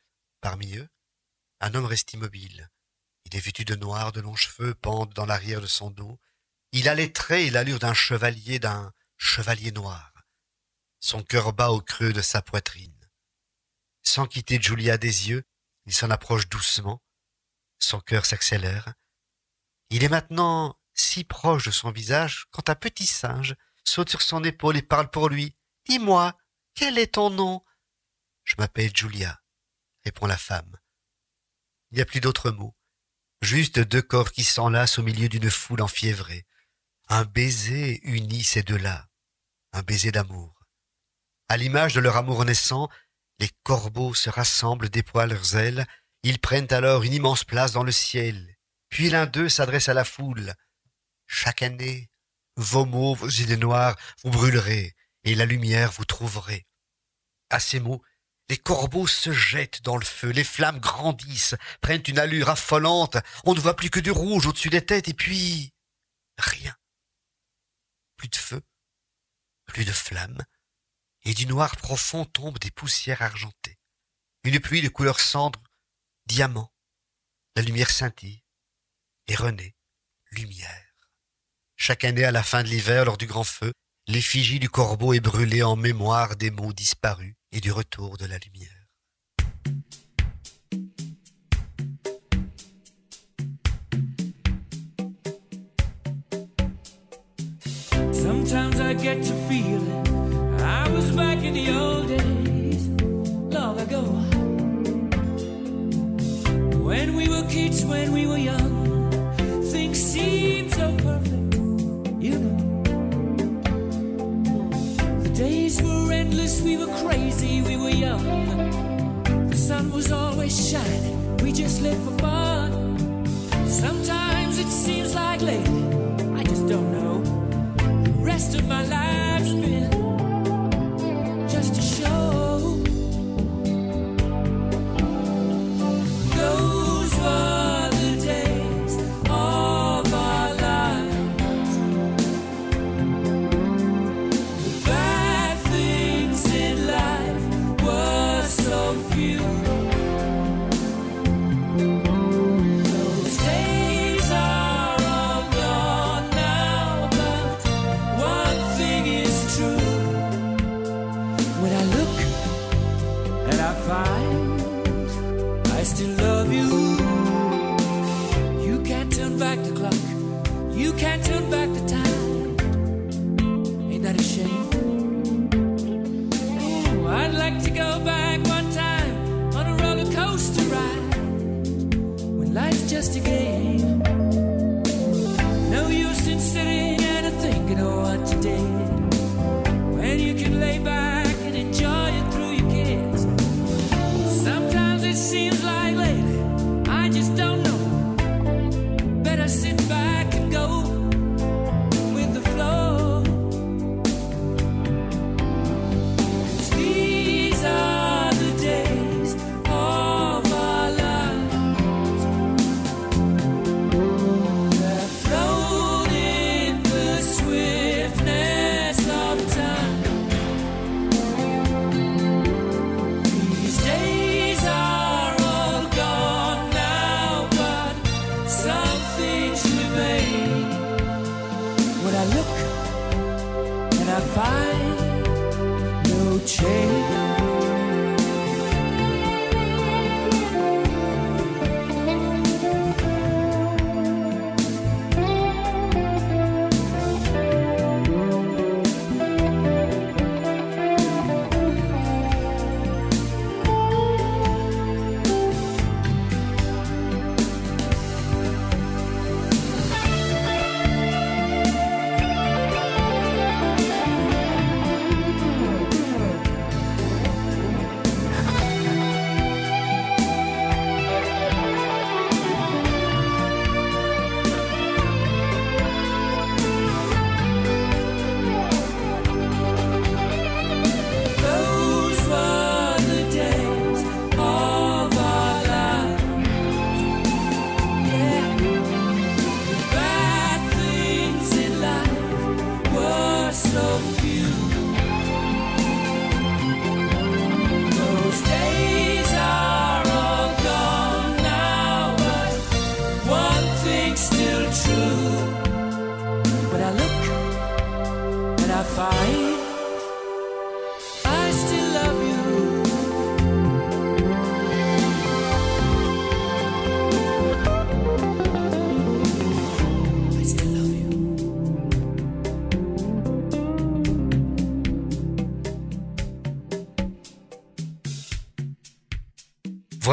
Parmi eux, un homme reste immobile. Il est de noir, de longs cheveux pendent dans l'arrière de son dos. Il a les traits et l'allure d'un chevalier, d'un chevalier noir. Son cœur bat au creux de sa poitrine. Sans quitter Julia des yeux, il s'en approche doucement. Son cœur s'accélère. Il est maintenant si proche de son visage quand un petit singe saute sur son épaule et parle pour lui. Dis-moi, quel est ton nom? Je m'appelle Julia, répond la femme. Il n'y a plus d'autres mots, juste deux corps qui s'enlacent au milieu d'une foule enfiévrée. Un baiser unit ces deux-là, un baiser d'amour. À l'image de leur amour naissant, les corbeaux se rassemblent, déploient leurs ailes, ils prennent alors une immense place dans le ciel. Puis l'un d'eux s'adresse à la foule. Chaque année, vos mots, vos idées noires, vous brûlerez, et la lumière vous trouverez. À ces mots, les corbeaux se jettent dans le feu, les flammes grandissent, prennent une allure affolante, on ne voit plus que du rouge au-dessus des têtes, et puis rien. Plus de feu, plus de flammes, et du noir profond tombent des poussières argentées. Une pluie de couleur cendre, diamant, la lumière scintille, et renaît, lumière. Chaque année, à la fin de l'hiver, lors du grand feu, l'effigie du corbeau est brûlée en mémoire des mots disparus et du retour de la lumière. Sometimes I get to feeling I was back in the old days, long ago. When we were kids, when we were young, things seemed endless, we were crazy, we were young. The sun was always shining, we just lived for fun. Sometimes it seems like lately, I just don't know. The rest of my life's I find.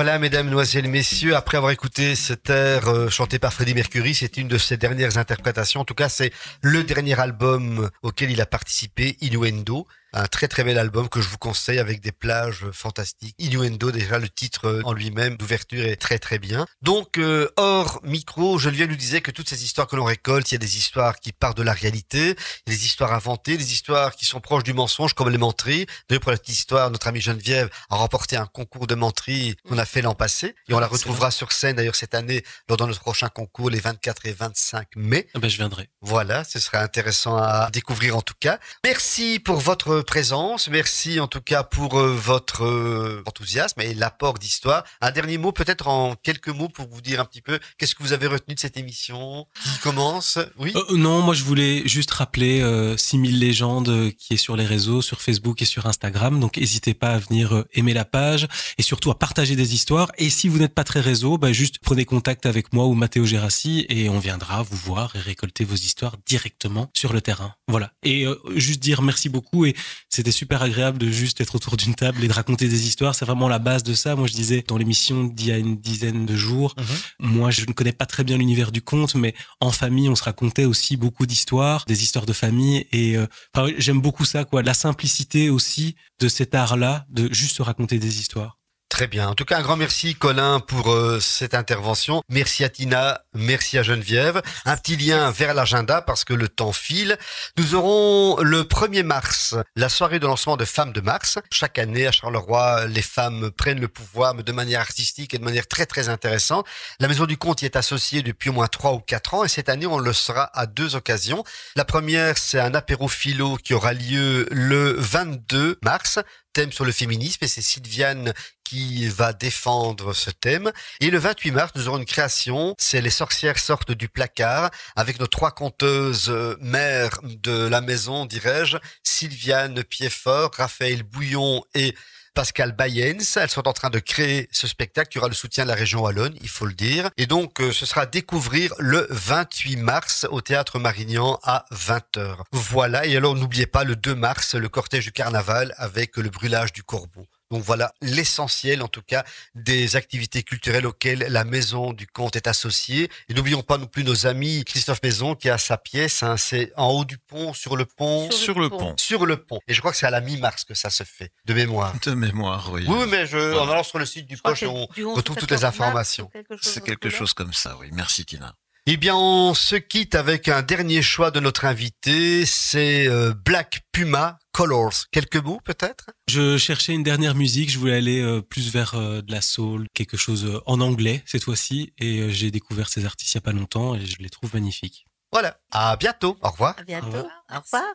Voilà, mesdames, mesdemoiselles, messieurs, après avoir écouté cet air euh, chanté par Freddie Mercury, c'est une de ses dernières interprétations. En tout cas, c'est le dernier album auquel il a participé, Innuendo. Un très très bel album que je vous conseille avec des plages fantastiques. Innuendo, déjà le titre euh, en lui-même d'ouverture est très très bien. Donc euh, hors micro, Geneviève nous disait que toutes ces histoires que l'on récolte, il y a des histoires qui partent de la réalité, des histoires inventées, des histoires qui sont proches du mensonge comme les menteries. D'ailleurs pour la petite histoire, notre amie Geneviève a remporté un concours de menterie qu'on a fait l'an passé et on la retrouvera sur scène d'ailleurs cette année lors de notre prochain concours les 24 et 25 mai. Ah ben, je viendrai. Voilà, ce sera intéressant à découvrir en tout cas. Merci pour votre présence, merci en tout cas pour euh, votre euh, enthousiasme et l'apport d'histoire. Un dernier mot peut-être en quelques mots pour vous dire un petit peu qu'est-ce que vous avez retenu de cette émission qui commence? Oui? Euh, non, moi je voulais juste rappeler euh, 6000 légendes qui est sur les réseaux, sur Facebook et sur Instagram. Donc n'hésitez pas à venir aimer la page et surtout à partager des histoires. Et si vous n'êtes pas très réseau, bah, juste prenez contact avec moi ou Mathéo Gérassi et on viendra vous voir et récolter vos histoires directement sur le terrain. Voilà. Et juste dire merci beaucoup et c'était super agréable de juste être autour d'une table et de raconter des histoires. C'est vraiment la base de ça. Moi je disais dans l'émission d'il y a une dizaine de jours, moi, je ne connais pas très bien l'univers du conte, mais en famille, on se racontait aussi beaucoup d'histoires, des histoires de famille. Et euh, enfin, j'aime beaucoup ça, quoi. La simplicité aussi de cet art-là, de juste se raconter des histoires. Très bien. En tout cas, un grand merci, Colin, pour euh, cette intervention. Merci à Tina, merci à Geneviève. Un petit lien vers l'agenda parce que le temps file. Nous aurons le 1er mars la soirée de lancement de Femmes de Mars. Chaque année, à Charleroi, les femmes prennent le pouvoir, mais de manière artistique et de manière très, très intéressante. La Maison du Conte y est associée depuis au moins trois ou quatre ans et cette année, on le sera à deux occasions. La première, c'est un apéro philo qui aura lieu le 22 mars thème sur le féminisme et c'est Sylviane qui va défendre ce thème. Et le 28 mars, nous aurons une création, c'est Les sorcières sortent du placard, avec nos trois conteuses euh, mères de la maison, dirais-je, Sylviane Piedfort, Raphaël Bouillon et Pascal Bayens. Elles sont en train de créer ce spectacle qui aura le soutien de la région Wallonne, il faut le dire. Et donc, euh, ce sera à découvrir le 28 mars au Théâtre Marignan à 20h. Voilà, et alors n'oubliez pas le 2 mars, le cortège du carnaval avec le brûlage du corbeau. Donc voilà l'essentiel en tout cas des activités culturelles auxquelles la Maison du Comte est associée. Et n'oublions pas non plus nos amis Christophe Maison qui a sa pièce, hein, c'est en haut du pont, sur le pont. Sur Sur le le pont. pont. Sur le pont. Et je crois que c'est à la mi-mars que ça se fait, de mémoire. De mémoire, oui. Oui, mais je, en allant sur le site du Poche, on c'est du 11 au retrouve toutes les 14 mars, informations. C'est quelque chose comme ça, oui. Merci Tina. Eh bien, on se quitte avec un dernier choix de notre invité, c'est euh, Black Puma Colors. Quelques mots peut-être? Je cherchais une dernière musique, je voulais aller euh, plus vers euh, de la soul, quelque chose en anglais cette fois-ci, et j'ai découvert ces artistes il y a pas longtemps et je les trouve magnifiques. Voilà, à bientôt, au revoir. À bientôt. Au revoir. Au revoir.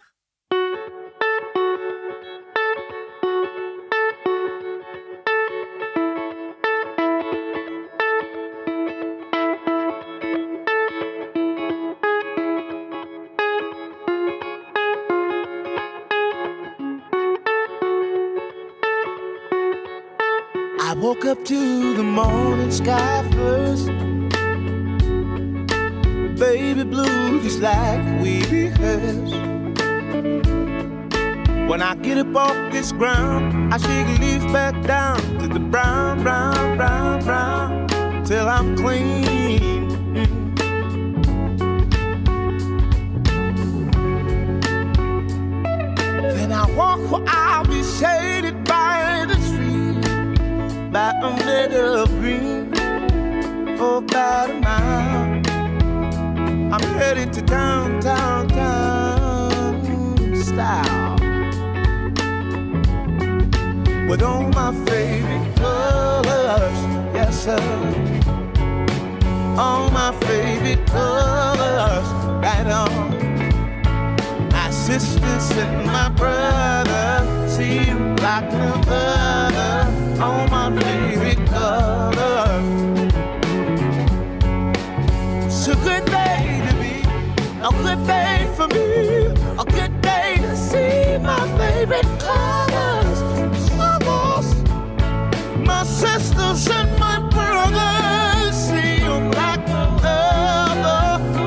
To the morning sky first. Baby blue, just like we rehearsed. When I get up off this ground, I shake leaf back down to the brown, brown, brown, brown, till I'm clean. Then I walk where I'll be shaded by a meadow of green for about a mile. I'm headed to downtown town style with all my favorite colors, yes sir. All my favorite colors, right on. My sisters and my brother see you like no other. All my favorite a good day to be, a good day for me, a good day to see my favorite colors. My sisters and my brothers see.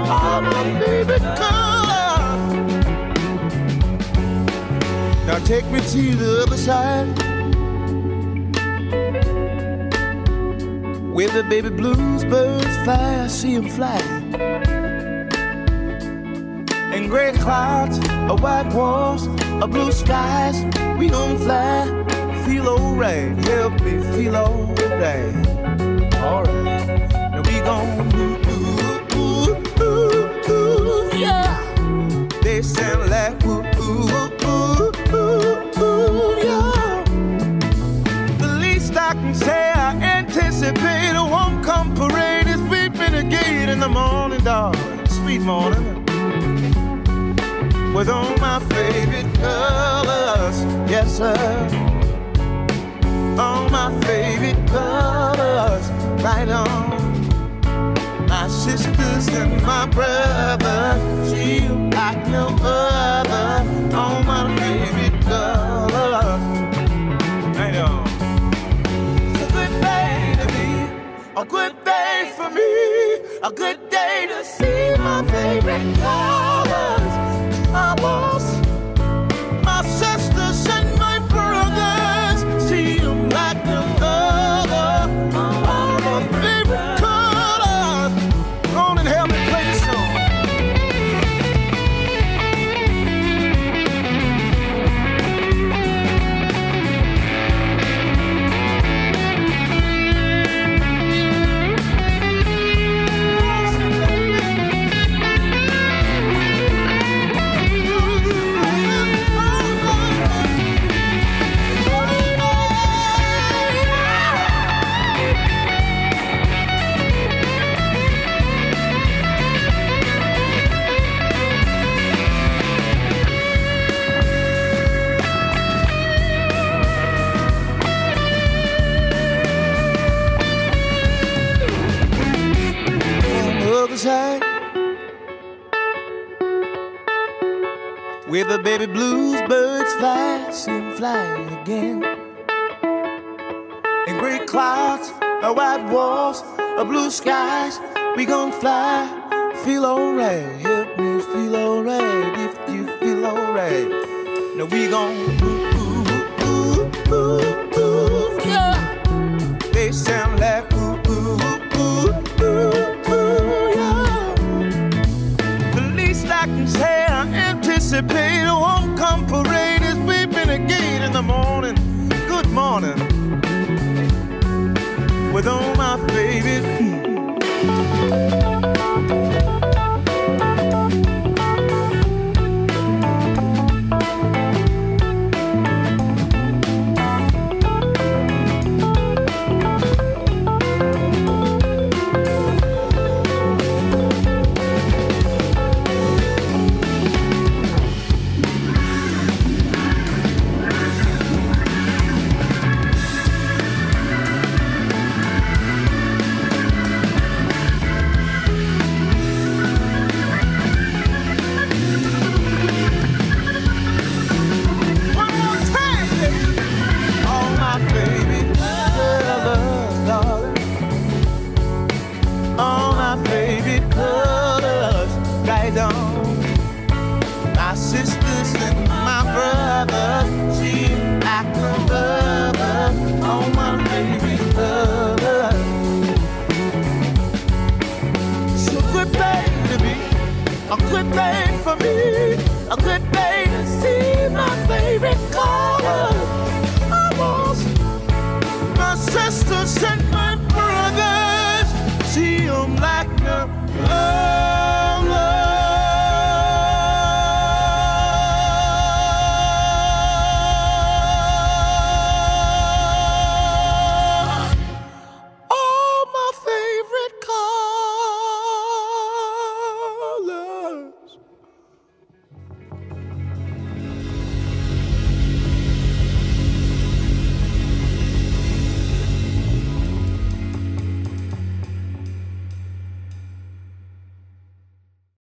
All my favorite colors. Now take me to the other side. Where the baby blues birds fly, I see them fly. And gray clouds, a white walls, a blue skies, we gon' fly. Feel alright, help me feel alright. Alright, now we gon' a gate in the morning, darling, sweet morning. With all my favorite colors, yes sir. All my favorite colors, right on. My sisters and my brother, see you like no other. All my favorite colors, right on. It's a good day to be, a good day for me, a good day to see my favorite colors.